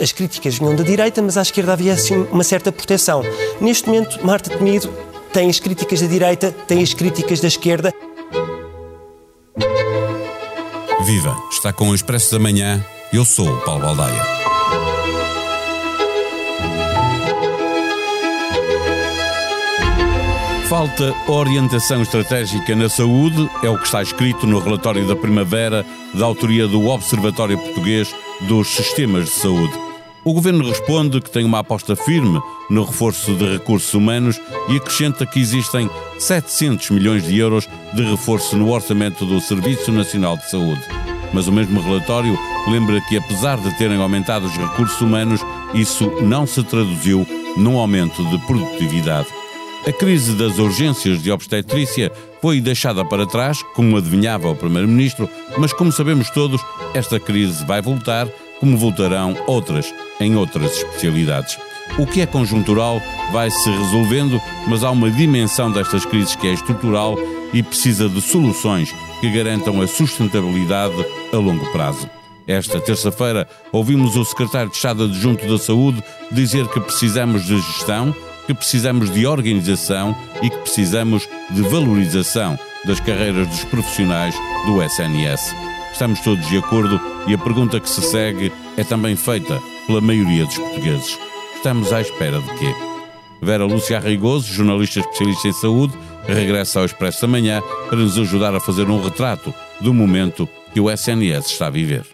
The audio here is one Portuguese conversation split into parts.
As críticas vinham da direita, mas à esquerda havia assim uma certa proteção. Neste momento, Marta Temido tem as críticas da direita, tem as críticas da esquerda. Viva! Está com o Expresso da Manhã. Eu sou o Paulo Baldaia. Falta orientação estratégica na saúde, é o que está escrito no relatório da primavera da autoria do Observatório Português dos Sistemas de Saúde. O governo responde que tem uma aposta firme no reforço de recursos humanos e acrescenta que existem 700 milhões de euros de reforço no orçamento do Serviço Nacional de Saúde. Mas o mesmo relatório lembra que, apesar de terem aumentado os recursos humanos, isso não se traduziu num aumento de produtividade. A crise das urgências de obstetrícia foi deixada para trás, como adivinhava o Primeiro-Ministro, mas como sabemos todos, esta crise vai voltar, como voltarão outras em outras especialidades. O que é conjuntural vai se resolvendo, mas há uma dimensão destas crises que é estrutural e precisa de soluções que garantam a sustentabilidade a longo prazo. Esta terça-feira ouvimos o secretário de Estado adjunto da Saúde dizer que precisamos de gestão, que precisamos de organização e que precisamos de valorização das carreiras dos profissionais do SNS. Estamos todos de acordo e a pergunta que se segue é também feita pela maioria dos portugueses. Estamos à espera de quê? Vera Lúcia Arrigoso, jornalista especialista em saúde, regressa ao Expresso da Manhã para nos ajudar a fazer um retrato do momento que o SNS está a viver.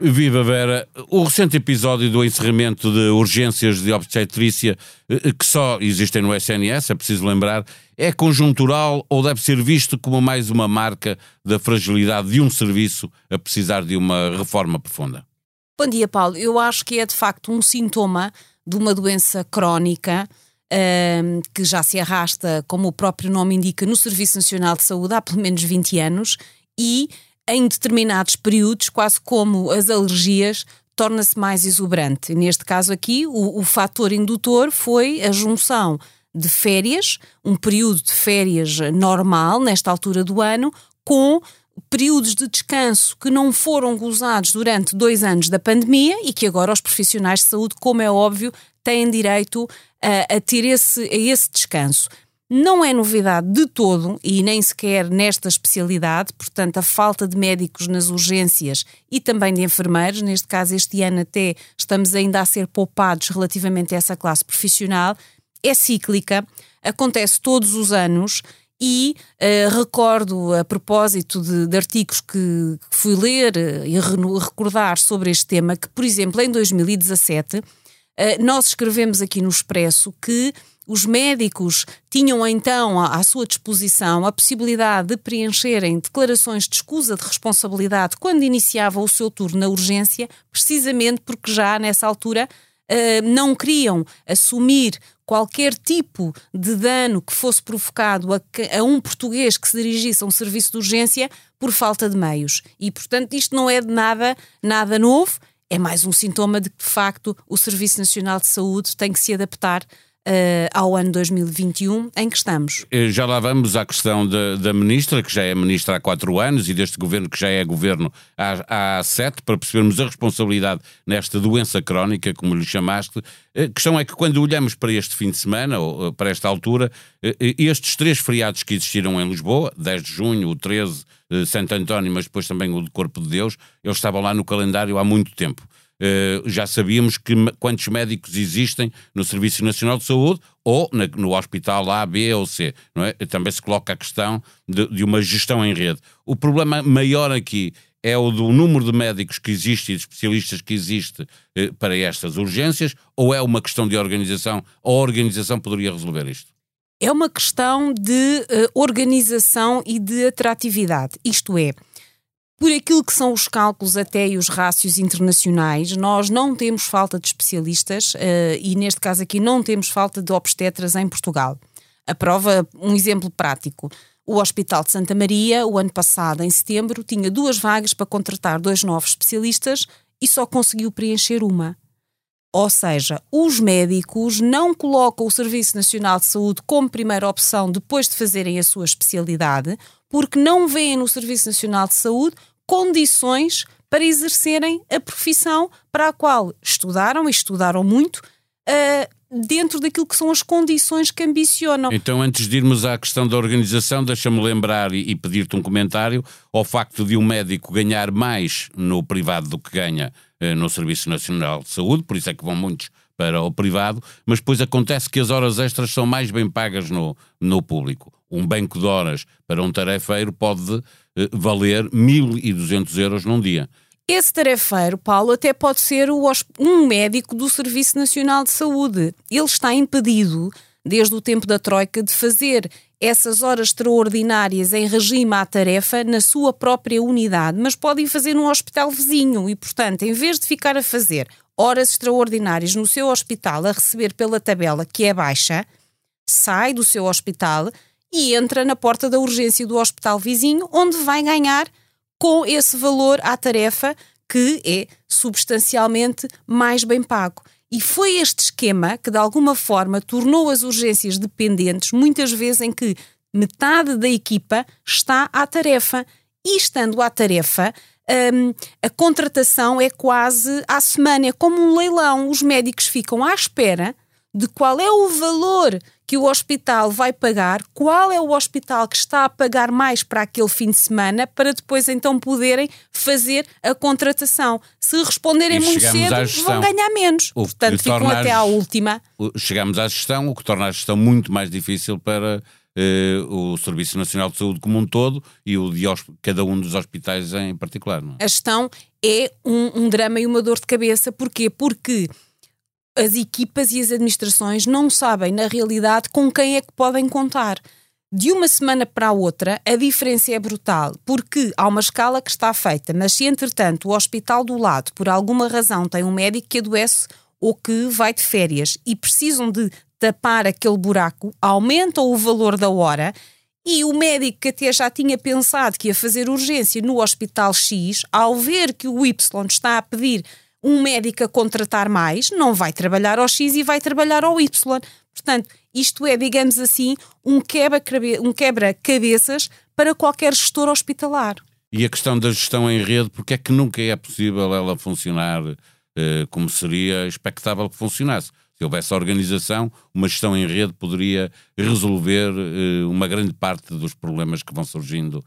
Viva Vera! O recente episódio do encerramento de urgências de obstetrícia, eh, que só existem no SNS, é preciso lembrar, é conjuntural ou deve ser visto como mais uma marca da fragilidade de um serviço a precisar de uma reforma profunda? Bom dia, Paulo. Eu acho que é de facto um sintoma de uma doença crónica. Uh, que já se arrasta, como o próprio nome indica, no Serviço Nacional de Saúde há pelo menos 20 anos e em determinados períodos, quase como as alergias, torna-se mais exuberante. Neste caso aqui, o, o fator indutor foi a junção de férias, um período de férias normal, nesta altura do ano, com períodos de descanso que não foram gozados durante dois anos da pandemia e que agora os profissionais de saúde, como é óbvio, têm direito a, a ter esse, a esse descanso. Não é novidade de todo e nem sequer nesta especialidade, portanto, a falta de médicos nas urgências e também de enfermeiros, neste caso, este ano até estamos ainda a ser poupados relativamente a essa classe profissional, é cíclica, acontece todos os anos e uh, recordo, a propósito de, de artigos que, que, fui ler uh, e re recordar sobre este tema, que, por exemplo, em 2017, uh, eh, nós escrevemos aqui no Expresso que os médicos tinham então à, sua disposição a possibilidade de preencherem declarações de escusa de responsabilidade quando iniciava o seu turno na urgência, precisamente porque já nessa altura uh, não queriam assumir qualquer tipo de dano que fosse provocado a, um português que se dirigisse a um serviço de urgência por falta de meios. E, portanto, isto não é de nada, nada novo, é mais um sintoma de que, de facto, o Serviço Nacional de Saúde tem que se adaptar ao ano 2021 em que estamos. Eh, já lá vamos à questão da, da, ministra, que já é ministra há quatro anos, e deste governo, que já é governo há, há sete, para percebermos a responsabilidade nesta doença crónica, como lhe chamaste. A eh, questão é que quando olhamos para este fim de semana, ou para esta altura, estes três feriados que existiram em Lisboa, 10 de junho, o 13, Santo António, mas depois também o de Corpo de Deus, eles estavam lá no calendário há muito tempo. Uh, já sabíamos que quantos médicos existem no Serviço Nacional de Saúde ou na, no hospital A, B ou C. Não é? Também se coloca a questão de, de, uma gestão em rede. O problema maior aqui é o do número de médicos que existe e de especialistas que existe uh, para estas urgências ou é uma questão de organização? A organização poderia resolver isto? É uma questão de uh, organização e de atratividade. Isto é, por aquilo que são os cálculos até e os rácios internacionais, nós não temos falta de especialistas uh, e, neste caso aqui, não temos falta de obstetras em Portugal. A prova, um exemplo prático. O Hospital de Santa Maria, o ano passado, em setembro, tinha duas vagas para contratar dois novos especialistas e só conseguiu preencher uma. Ou seja, os médicos não colocam o Serviço Nacional de Saúde como primeira opção depois de fazerem a sua especialidade, porque não veem no Serviço Nacional de Saúde condições para exercerem a profissão para a qual estudaram e estudaram muito. Uh, dentro daquilo que são as condições que ambicionam. Então, antes de irmos à questão da organização, deixa-me lembrar e, e pedir-te um comentário ao facto de um médico ganhar mais no privado do que ganha no Serviço Nacional de Saúde, por isso é que vão muitos para o privado, mas depois acontece que as horas extras são mais bem pagas no, no público. Um banco de horas para um tarefeiro pode eh, valer 1.200 euros num dia. Esse tarefeiro, Paulo, até pode ser um médico do Serviço Nacional de Saúde. Ele está impedido, desde o tempo da Troika, de fazer essas horas extraordinárias em regime à tarefa na sua própria unidade, mas podem fazer num hospital vizinho e, portanto, em vez de ficar a fazer horas extraordinárias no seu hospital a receber pela tabela que é baixa, sai do seu hospital e entra na porta da urgência do hospital vizinho, onde vai ganhar com esse valor à tarefa que é substancialmente mais bem pago. E foi este esquema que, de alguma forma, tornou as urgências dependentes, muitas vezes em que metade da equipa está à tarefa. E estando à tarefa, um, a contratação é quase à semana, é como um leilão. Os médicos ficam à espera de qual é o valor que o hospital vai pagar, qual é o hospital que está a pagar mais para aquele fim de semana, para depois então poderem fazer a contratação. Se responderem muito cedo, vão ganhar menos. O Portanto, ficam até à última. Chegamos à gestão, o que torna a gestão muito mais difícil para Uh, o Serviço Nacional de Saúde como um todo e o de cada um dos hospitais em particular. É? A gestão é um, um, drama e uma dor de cabeça. Porquê? Porque as equipas e as administrações não sabem, na realidade, com quem é que podem contar. De uma semana para a outra, a diferença é brutal, porque há uma escala que está feita, mas se entretanto o hospital do lado, por alguma razão, tem um médico que adoece ou que vai de férias e precisam de tapar aquele buraco, aumentam o valor da hora e o médico que até já tinha pensado que ia fazer urgência no hospital X, ao ver que o Y está a pedir um médico a contratar mais não vai trabalhar ao X e vai trabalhar ao Y. Portanto, isto é, digamos assim, um quebra-cabeças para qualquer gestor hospitalar. E a questão da gestão em rede, porque é que nunca é possível ela funcionar eh, como seria expectável que funcionasse? Se houvesse organização, uma gestão em rede poderia resolver eh, uma grande parte dos problemas que vão surgindo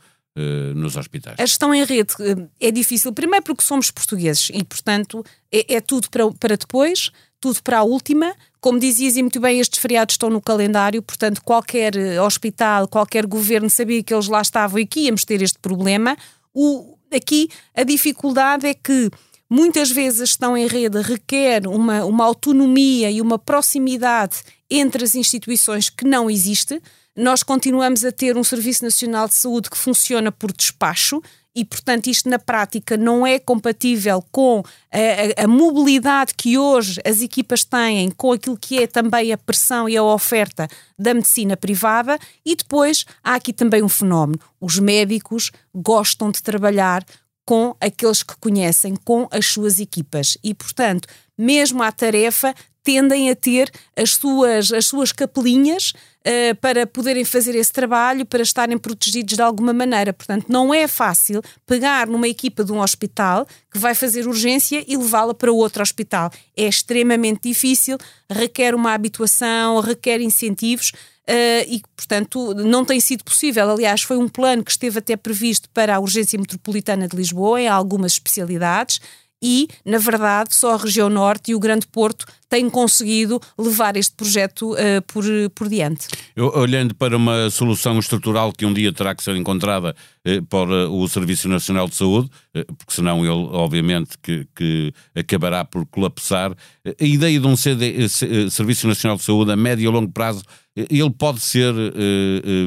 nos hospitais? A gestão em rede uh, é difícil, primeiro porque somos portugueses e, portanto, é, é tudo para, para depois, tudo para a última. Como dizias e muito bem, estes feriados estão no calendário, portanto, qualquer uh, hospital, qualquer governo sabia que eles lá estavam e que íamos ter este problema. O, aqui a dificuldade é que muitas vezes a gestão em rede requer uma, uma autonomia e uma proximidade entre as instituições que não existe nós continuamos a ter um Serviço Nacional de Saúde que funciona por despacho e, portanto, isto na prática não é compatível com a, a, a, mobilidade que hoje as equipas têm, com aquilo que é também a pressão e a oferta da medicina privada. E depois há aqui também um fenómeno: os médicos gostam de trabalhar com aqueles que conhecem, com as suas equipas. E, portanto, mesmo à tarefa, tendem a ter as suas, as suas capelinhas uh, para poderem fazer esse trabalho, para estarem protegidos de alguma maneira. Portanto, não é fácil pegar numa equipa de um hospital que vai fazer urgência e levá-la para outro hospital. É extremamente difícil, requer uma habituação, requer incentivos. Uh, e, portanto, não tem sido possível. Aliás, foi um plano que esteve até previsto para a Urgência Metropolitana de Lisboa, em algumas especialidades, e, na verdade, só a região norte e o Grande Porto têm conseguido levar este projeto uh, por, por diante. Eu, olhando para uma solução estrutural que um dia terá que ser encontrada uh, para o Serviço Nacional de Saúde, uh, porque senão ele, obviamente, que, que acabará por colapsar, a ideia de um CD, Serviço Nacional de Saúde a médio e longo prazo, ele pode ser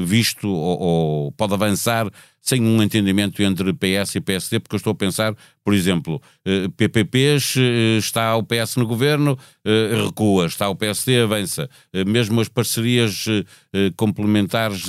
visto ou, ou pode avançar sem um entendimento entre PS e PSD, porque eu estou a pensar, por exemplo, PPPs, está o PS no governo, recua, está o PSD avança, mesmo as parcerias complementares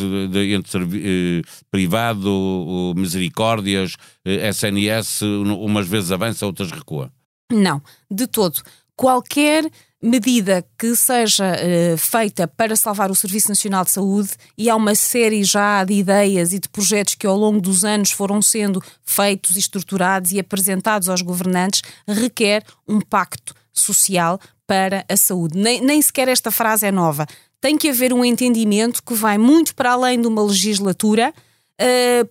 entre privado, misericórdias, SNS, umas vezes avança, outras recua. Não, de todo. Qualquer medida que seja uh, feita para salvar o Serviço Nacional de Saúde, e há uma série já de ideias e de projetos que ao longo dos anos foram sendo feitos, estruturados e apresentados aos governantes, requer um pacto social para a saúde. Nem, nem sequer esta frase é nova. Tem que haver um entendimento que vai muito para além de uma legislatura,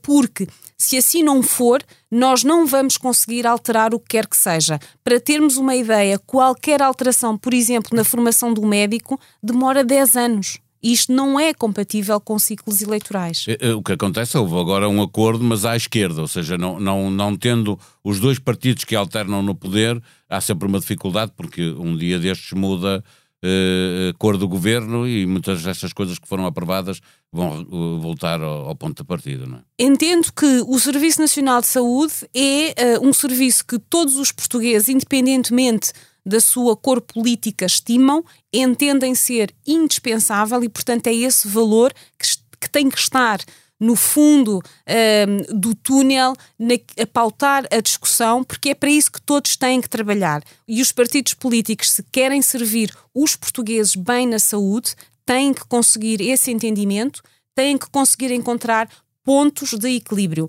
porque se assim não for, nós não vamos conseguir alterar o que quer que seja. Para termos uma ideia, qualquer alteração, por exemplo, na formação do médico, demora 10 anos. Isto não é compatível com ciclos eleitorais. É, é, o que acontece, houve agora um acordo, mas à esquerda, ou seja, não, não, não tendo os dois partidos que alternam no poder, há sempre uma dificuldade, porque um dia destes muda uh, cor do governo e muitas dessas coisas que foram aprovadas vão uh, voltar ao, ao, ponto de partida. Não é? Entendo que o Serviço Nacional de Saúde é uh, um serviço que todos os portugueses, independentemente da sua cor política, estimam, entendem ser indispensável e, portanto, é esse valor que, que tem que estar no fundo um, do túnel na, a pautar a discussão, porque é para isso que todos têm que trabalhar. E os partidos políticos, se querem servir os portugueses bem na saúde, têm que conseguir esse entendimento, têm que conseguir encontrar pontos de equilíbrio.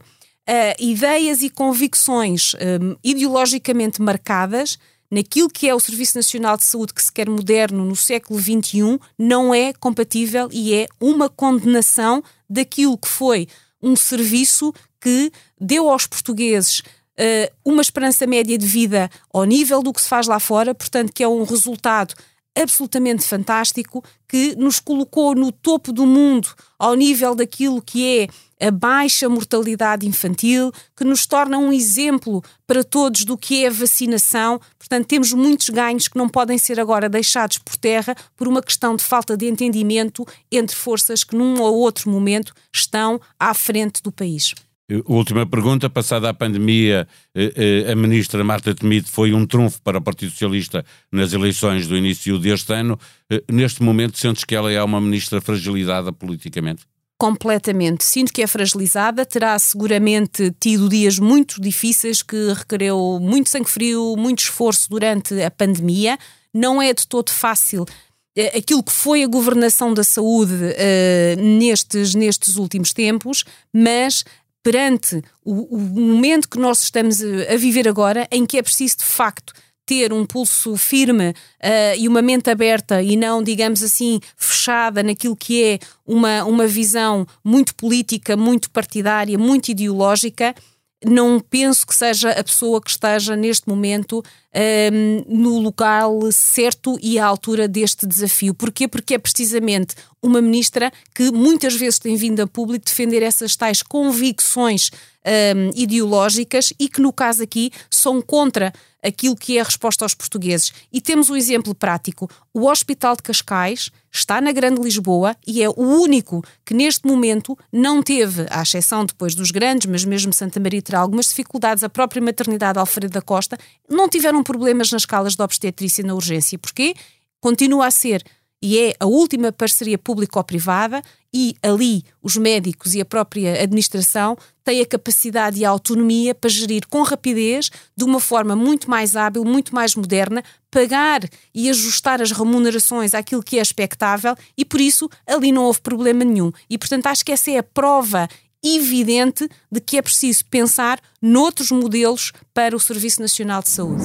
Uh, ideias e convicções um, ideologicamente marcadas naquilo que é o Serviço Nacional de Saúde que se quer moderno no século XXI não é compatível e é uma condenação daquilo que foi um serviço que deu aos portugueses uh, uma esperança média de vida ao nível do que se faz lá fora, portanto, que é um resultado absolutamente fantástico que nos colocou no topo do mundo ao nível daquilo que é a baixa mortalidade infantil, que nos torna um exemplo para todos do que é a vacinação. Portanto, temos muitos ganhos que não podem ser agora deixados por terra por uma questão de falta de entendimento entre forças que, num ou outro momento, estão à frente do país. Última pergunta. Passada a pandemia, eh, eh, a ministra Marta Temido foi um trunfo para o Partido Socialista nas eleições do início deste ano. Eh, neste momento, sentes que ela é uma ministra fragilizada politicamente? Completamente. Sinto que é fragilizada, terá seguramente tido dias muito difíceis que requereu muito sangue frio, muito esforço durante a pandemia. Não é de todo fácil eh, aquilo que foi a governação da saúde uh, nestes, nestes últimos tempos, mas perante o, o momento que nós estamos a viver agora, em que é preciso de facto ter um pulso firme uh, e uma mente aberta e não, digamos assim, fechada naquilo que é uma, uma visão muito política, muito partidária, muito ideológica, não penso que seja a pessoa que esteja neste momento um, no local certo e à altura deste desafio. Porquê? Porque é precisamente uma ministra que muitas vezes tem vindo a público defender essas tais convicções um, ideológicas e que, no caso aqui, são contra aquilo que é a resposta aos portugueses. E temos um exemplo prático. O Hospital de Cascais está na Grande Lisboa e é o único que neste momento não teve, à exceção depois dos grandes, mas mesmo Santa Maria terá algumas dificuldades, a própria maternidade Alfredo da Costa, não tiveram problemas nas escalas de obstetrícia na urgência. Porquê? Continua a ser e é a última parceria público-privada e ali os médicos e a própria administração têm a capacidade e a autonomia para gerir com rapidez, de uma forma muito mais hábil, muito mais moderna, pagar e ajustar as remunerações àquilo que é expectável e por isso ali não houve problema nenhum. E portanto acho que essa é a prova evidente de que é preciso pensar noutros modelos para o Serviço Nacional de Saúde.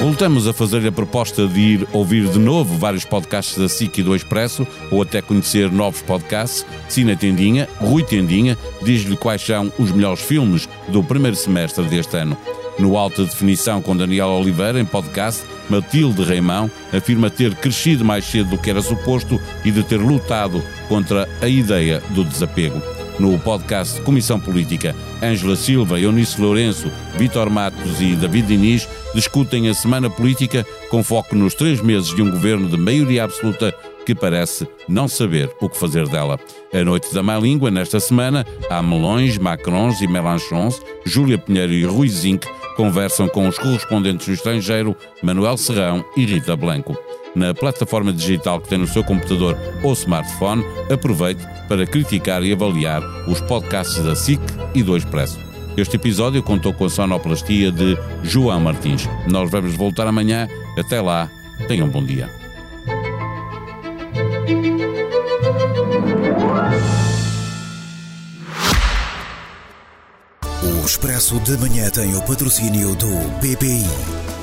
Voltamos a fazer a proposta de ir ouvir de novo vários podcasts da SIC e do Expresso, ou até conhecer novos podcasts. Sina Tendinha, Rui Tendinha, diz-lhe quais são os melhores filmes do primeiro semestre deste ano. No Alta Definição com Daniel Oliveira, em podcast, Matilde Reimão afirma ter crescido mais cedo do que era suposto e de ter lutado contra a ideia do desapego. No podcast Comissão Política, Ângela Silva, Eunice Lourenço, Vítor Matos e David Diniz discutem a semana política com foco nos três meses de um governo de maioria absoluta que parece não saber o que fazer dela. A Noite da Má Língua, nesta semana, há melões, macrons e melanchons, Júlia Pinheiro e Rui Zinc conversam com os correspondentes no estrangeiro, Manuel Serrão e Rita Blanco. Na plataforma digital que tem no seu computador ou smartphone, aproveite para criticar e avaliar os podcasts da SIC e do Expresso. Este episódio contou com a sonoplastia de João Martins. Nós vamos voltar amanhã. Até lá, tenham um bom dia. O Expresso de Manhã tem o patrocínio do BPI.